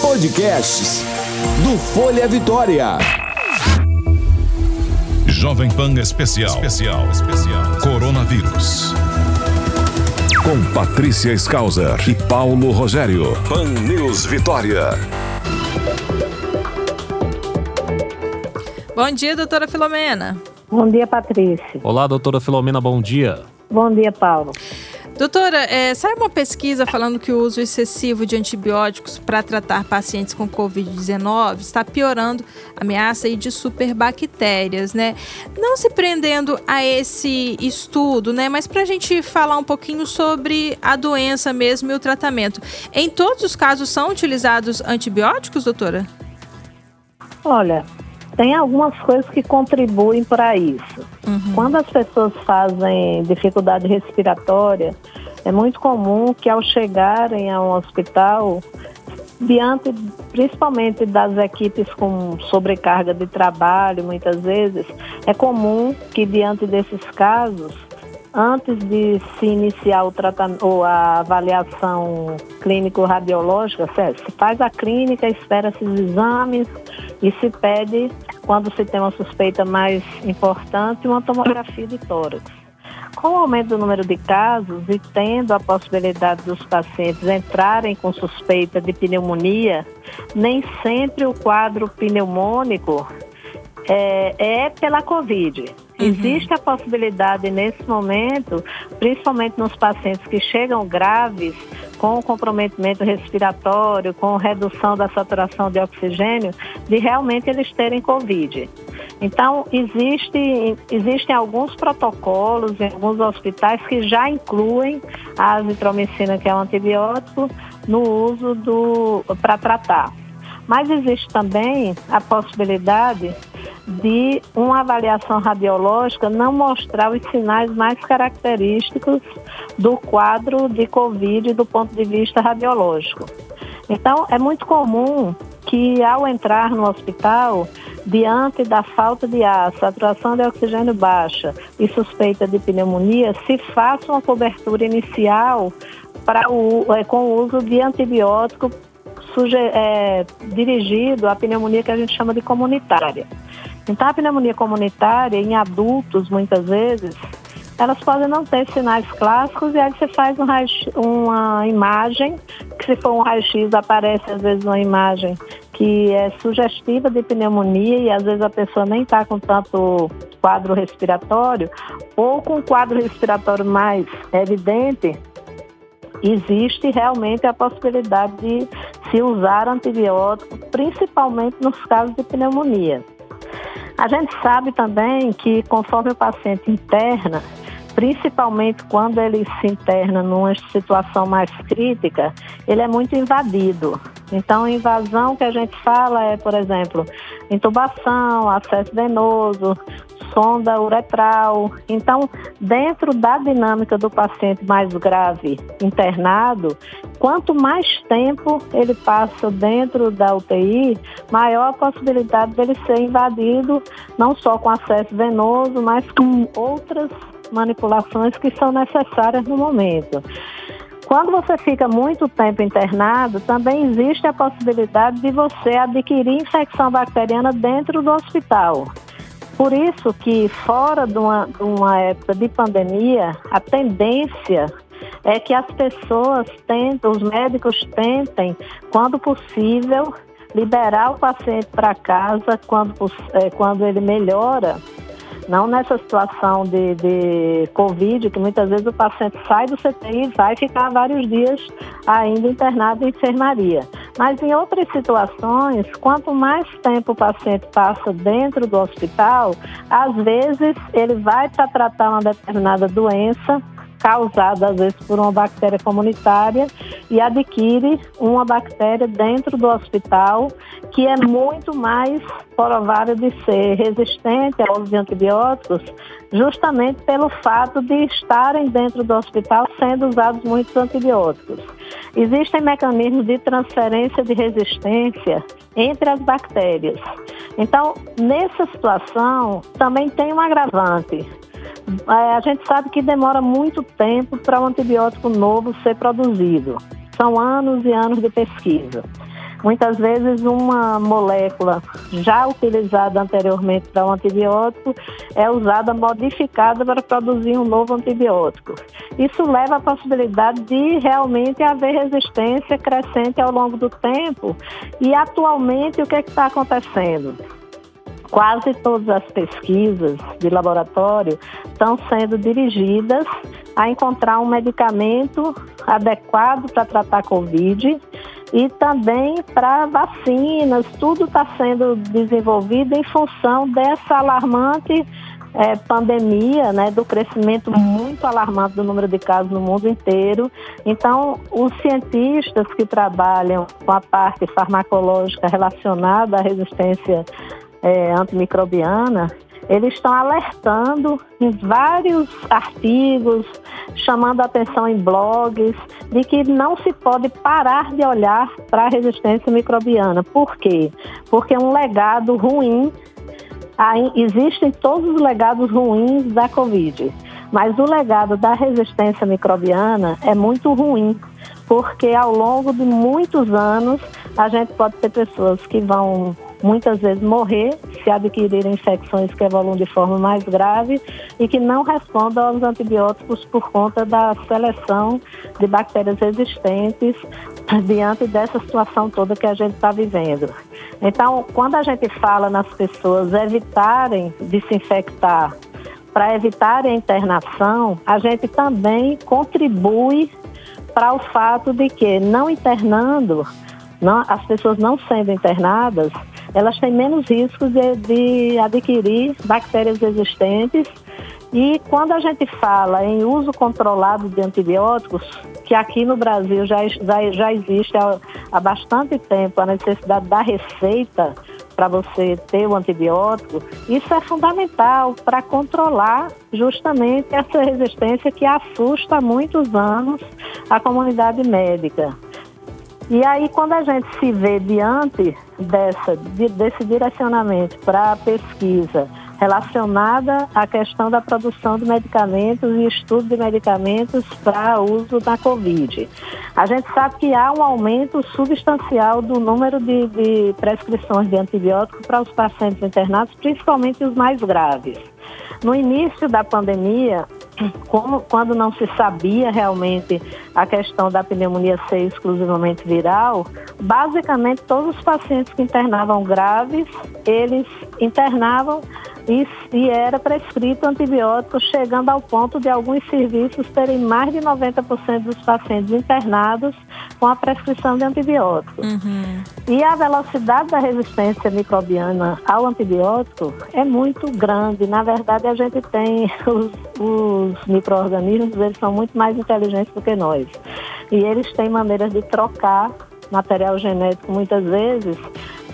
Podcasts do Folha Vitória. Jovem Pan Especial. Especial. Especial. Coronavírus. Com Patrícia Skauser e Paulo Rogério. Pan News Vitória. Bom dia, doutora Filomena. Bom dia, Patrícia. Olá, doutora Filomena, bom dia. Bom dia, Paulo. Doutora, é, saiu uma pesquisa falando que o uso excessivo de antibióticos para tratar pacientes com Covid-19 está piorando a ameaça de superbactérias, né? Não se prendendo a esse estudo, né? Mas para a gente falar um pouquinho sobre a doença mesmo e o tratamento. Em todos os casos são utilizados antibióticos, doutora? Olha, tem algumas coisas que contribuem para isso. Uhum. Quando as pessoas fazem dificuldade respiratória, é muito comum que ao chegarem a um hospital, diante principalmente das equipes com sobrecarga de trabalho, muitas vezes, é comum que diante desses casos, antes de se iniciar o tratamento ou a avaliação clínico-radiológica, se faz a clínica, espera-se os exames e se pede quando se tem uma suspeita mais importante, uma tomografia de tórax. Com o aumento do número de casos e tendo a possibilidade dos pacientes entrarem com suspeita de pneumonia, nem sempre o quadro pneumônico é, é pela Covid. Uhum. Existe a possibilidade nesse momento, principalmente nos pacientes que chegam graves, com comprometimento respiratório, com redução da saturação de oxigênio, de realmente eles terem Covid. Então, existe, existem alguns protocolos em alguns hospitais que já incluem a azitromicina, que é um antibiótico, no uso do para tratar. Mas existe também a possibilidade de uma avaliação radiológica não mostrar os sinais mais característicos do quadro de Covid do ponto de vista radiológico. Então, é muito comum que ao entrar no hospital, diante da falta de ar, saturação de oxigênio baixa e suspeita de pneumonia, se faça uma cobertura inicial para o, é, com o uso de antibiótico é, dirigido à pneumonia que a gente chama de comunitária. Então, a pneumonia comunitária, em adultos, muitas vezes, elas podem não ter sinais clássicos e aí você faz um uma imagem, que se for um raio-x aparece às vezes uma imagem que é sugestiva de pneumonia e às vezes a pessoa nem está com tanto quadro respiratório ou com quadro respiratório mais evidente, existe realmente a possibilidade de se usar antibiótico, principalmente nos casos de pneumonia. A gente sabe também que conforme o paciente interna, principalmente quando ele se interna numa situação mais crítica, ele é muito invadido. Então, invasão que a gente fala é, por exemplo, intubação, acesso venoso, sonda uretral. Então, dentro da dinâmica do paciente mais grave internado, quanto mais tempo ele passa dentro da UTI, maior a possibilidade dele ser invadido, não só com acesso venoso, mas com outras manipulações que são necessárias no momento. Quando você fica muito tempo internado, também existe a possibilidade de você adquirir infecção bacteriana dentro do hospital. Por isso que fora de uma, de uma época de pandemia, a tendência é que as pessoas tentem, os médicos tentem, quando possível, liberar o paciente para casa quando, é, quando ele melhora não nessa situação de, de Covid, que muitas vezes o paciente sai do CTI e vai ficar vários dias ainda internado em enfermaria. Mas em outras situações, quanto mais tempo o paciente passa dentro do hospital, às vezes ele vai para tratar uma determinada doença causada às vezes por uma bactéria comunitária e adquire uma bactéria dentro do hospital que é muito mais provável de ser resistente aos antibióticos, justamente pelo fato de estarem dentro do hospital sendo usados muitos antibióticos. Existem mecanismos de transferência de resistência entre as bactérias. Então, nessa situação, também tem um agravante a gente sabe que demora muito tempo para um antibiótico novo ser produzido. São anos e anos de pesquisa. Muitas vezes uma molécula já utilizada anteriormente para um antibiótico é usada modificada para produzir um novo antibiótico. Isso leva à possibilidade de realmente haver resistência crescente ao longo do tempo. E atualmente o que é está acontecendo? Quase todas as pesquisas de laboratório estão sendo dirigidas a encontrar um medicamento adequado para tratar Covid e também para vacinas. Tudo está sendo desenvolvido em função dessa alarmante é, pandemia, né, do crescimento muito alarmante do número de casos no mundo inteiro. Então, os cientistas que trabalham com a parte farmacológica relacionada à resistência é, antimicrobiana, eles estão alertando em vários artigos, chamando atenção em blogs, de que não se pode parar de olhar para a resistência microbiana. Por quê? Porque um legado ruim, existem todos os legados ruins da Covid, mas o legado da resistência microbiana é muito ruim, porque ao longo de muitos anos a gente pode ter pessoas que vão muitas vezes morrer se adquirirem infecções que evoluam de forma mais grave e que não respondam aos antibióticos por conta da seleção de bactérias resistentes diante dessa situação toda que a gente está vivendo. Então, quando a gente fala nas pessoas evitarem de se infectar para evitar a internação, a gente também contribui para o fato de que, não internando, não, as pessoas não sendo internadas, elas têm menos riscos de, de adquirir bactérias resistentes. E quando a gente fala em uso controlado de antibióticos, que aqui no Brasil já, já, já existe há, há bastante tempo a necessidade da receita para você ter o antibiótico, isso é fundamental para controlar justamente essa resistência que assusta há muitos anos a comunidade médica. E aí, quando a gente se vê diante dessa, desse direcionamento para a pesquisa relacionada à questão da produção de medicamentos e estudo de medicamentos para uso na Covid. A gente sabe que há um aumento substancial do número de, de prescrições de antibióticos para os pacientes internados, principalmente os mais graves. No início da pandemia, como, quando não se sabia realmente a questão da pneumonia ser exclusivamente viral, basicamente todos os pacientes que internavam graves, eles internavam e, e, era prescrito antibiótico, chegando ao ponto de alguns serviços terem mais de 90% dos pacientes internados com a prescrição de antibiótico. Uhum. E a velocidade da resistência microbiana ao antibiótico é muito grande. Na verdade, a gente tem os, os micro-organismos, eles são muito mais inteligentes do que nós. E eles têm maneiras de trocar material genético muitas vezes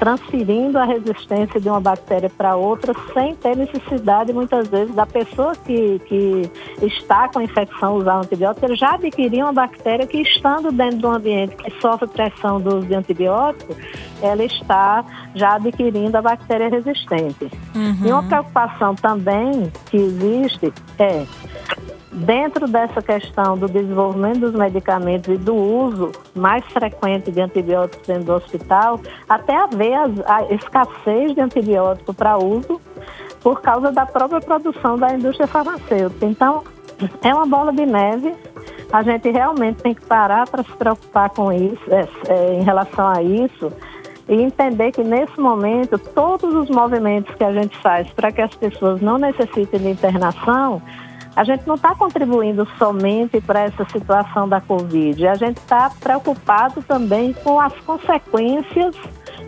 transferindo a resistência de uma bactéria para outra sem ter necessidade, muitas vezes, da pessoa que, que está com a infecção usar antibiótico, ele já adquiriu uma bactéria que, estando dentro de um ambiente que sofre pressão do uso de antibiótico, ela está já adquirindo a bactéria resistente. Uhum. E uma preocupação também que existe é Dentro dessa questão do desenvolvimento dos medicamentos e do uso mais frequente de antibióticos dentro do hospital, até haver a escassez de antibiótico para uso por causa da própria produção da indústria farmacêutica. Então, é uma bola de neve. A gente realmente tem que parar para se preocupar com isso, é, é, em relação a isso, e entender que nesse momento todos os movimentos que a gente faz para que as pessoas não necessitem de internação a gente não está contribuindo somente para essa situação da Covid, a gente está preocupado também com as consequências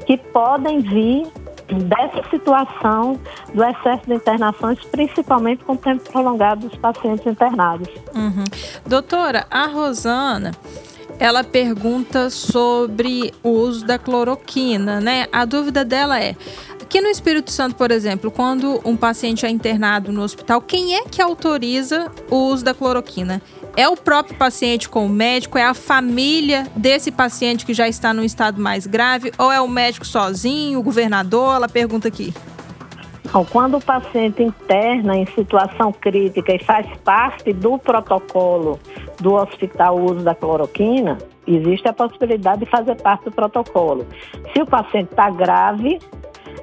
que podem vir dessa situação do excesso de internações, principalmente com o tempo prolongado dos pacientes internados. Uhum. Doutora, a Rosana ela pergunta sobre o uso da cloroquina, né? A dúvida dela é: aqui no Espírito Santo, por exemplo, quando um paciente é internado no hospital, quem é que autoriza o uso da cloroquina? É o próprio paciente com o médico? É a família desse paciente que já está num estado mais grave? Ou é o médico sozinho, o governador? Ela pergunta aqui. quando o paciente interna em situação crítica e faz parte do protocolo do hospital o uso da cloroquina, existe a possibilidade de fazer parte do protocolo. Se o paciente está grave,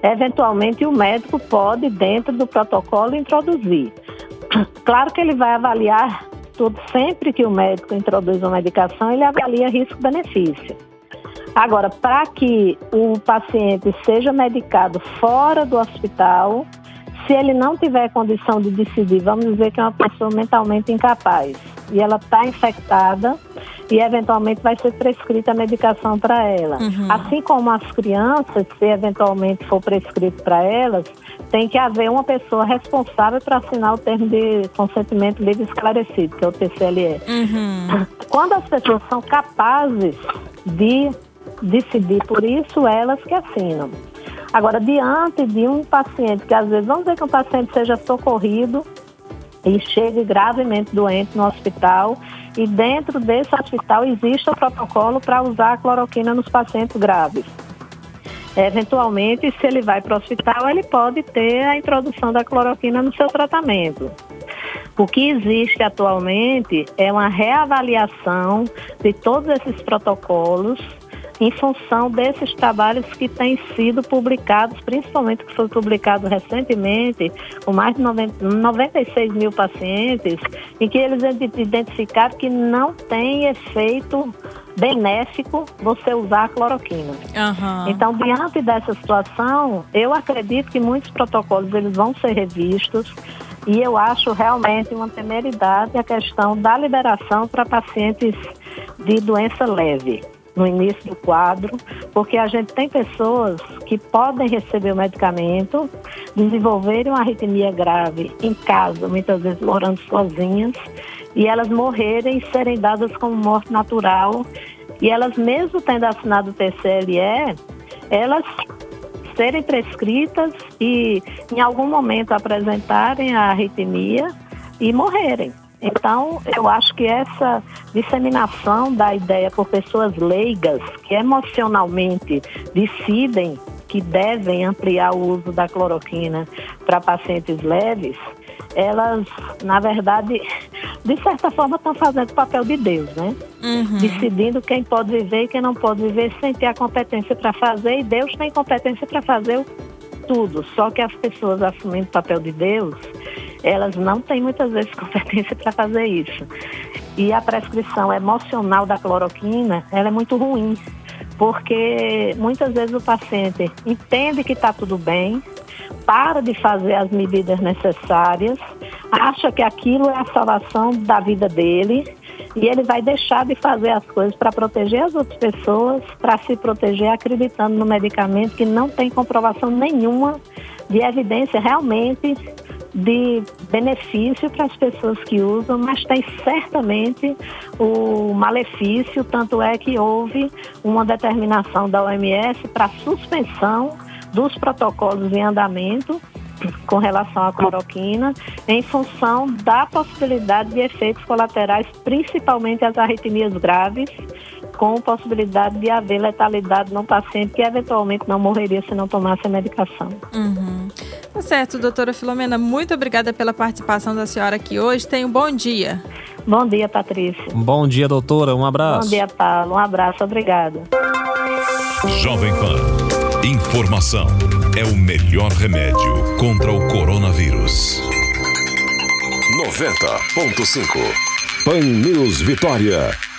eventualmente o médico pode, dentro do protocolo, introduzir. Claro que ele vai avaliar tudo, sempre que o médico introduz uma medicação, ele avalia risco-benefício. Agora, para que o paciente seja medicado fora do hospital, se ele não tiver condição de decidir, vamos dizer que é uma pessoa mentalmente incapaz e ela está infectada e eventualmente vai ser prescrita a medicação para ela. Uhum. Assim como as crianças, se eventualmente for prescrito para elas, tem que haver uma pessoa responsável para assinar o termo de consentimento livre esclarecido, que é o TCLE. Uhum. Quando as pessoas são capazes de decidir por isso, elas que assinam. Agora, diante de um paciente, que às vezes, vamos dizer que um paciente seja socorrido e chegue gravemente doente no hospital, e dentro desse hospital existe o protocolo para usar a cloroquina nos pacientes graves. Eventualmente, se ele vai para o hospital, ele pode ter a introdução da cloroquina no seu tratamento. O que existe atualmente é uma reavaliação de todos esses protocolos em função desses trabalhos que têm sido publicados, principalmente que foi publicado recentemente, com mais de 90, 96 mil pacientes, em que eles identificaram que não tem efeito benéfico você usar a cloroquina. Uhum. Então, diante dessa situação, eu acredito que muitos protocolos eles vão ser revistos e eu acho realmente uma temeridade a questão da liberação para pacientes de doença leve no início do quadro, porque a gente tem pessoas que podem receber o medicamento, desenvolverem uma arritmia grave em casa, muitas vezes morando sozinhas, e elas morrerem e serem dadas como morte natural. E elas, mesmo tendo assinado o TCLE, elas serem prescritas e em algum momento apresentarem a arritmia e morrerem. Então, eu acho que essa disseminação da ideia por pessoas leigas que emocionalmente decidem que devem ampliar o uso da cloroquina para pacientes leves, elas, na verdade, de certa forma, estão fazendo o papel de Deus, né? Uhum. Decidindo quem pode viver e quem não pode viver sem ter a competência para fazer, e Deus tem competência para fazer tudo. Só que as pessoas assumindo o papel de Deus, elas não têm muitas vezes competência para fazer isso. E a prescrição emocional da cloroquina, ela é muito ruim, porque muitas vezes o paciente entende que está tudo bem, para de fazer as medidas necessárias, acha que aquilo é a salvação da vida dele e ele vai deixar de fazer as coisas para proteger as outras pessoas, para se proteger acreditando no medicamento que não tem comprovação nenhuma de evidência realmente de benefício para as pessoas que usam, mas tem certamente o malefício, tanto é que houve uma determinação da OMS para suspensão dos protocolos em andamento com relação à cloroquina, em função da possibilidade de efeitos colaterais, principalmente as arritmias graves, com possibilidade de haver letalidade no paciente que eventualmente não morreria se não tomasse a medicação. Uhum. Tá certo, doutora Filomena, muito obrigada pela participação da senhora aqui hoje. Tenha um bom dia. Bom dia, Patrícia. Bom dia, doutora. Um abraço. Bom dia, Paulo. Um abraço. Obrigada. Jovem Pan. Informação é o melhor remédio contra o coronavírus. 90.5 Pan News Vitória.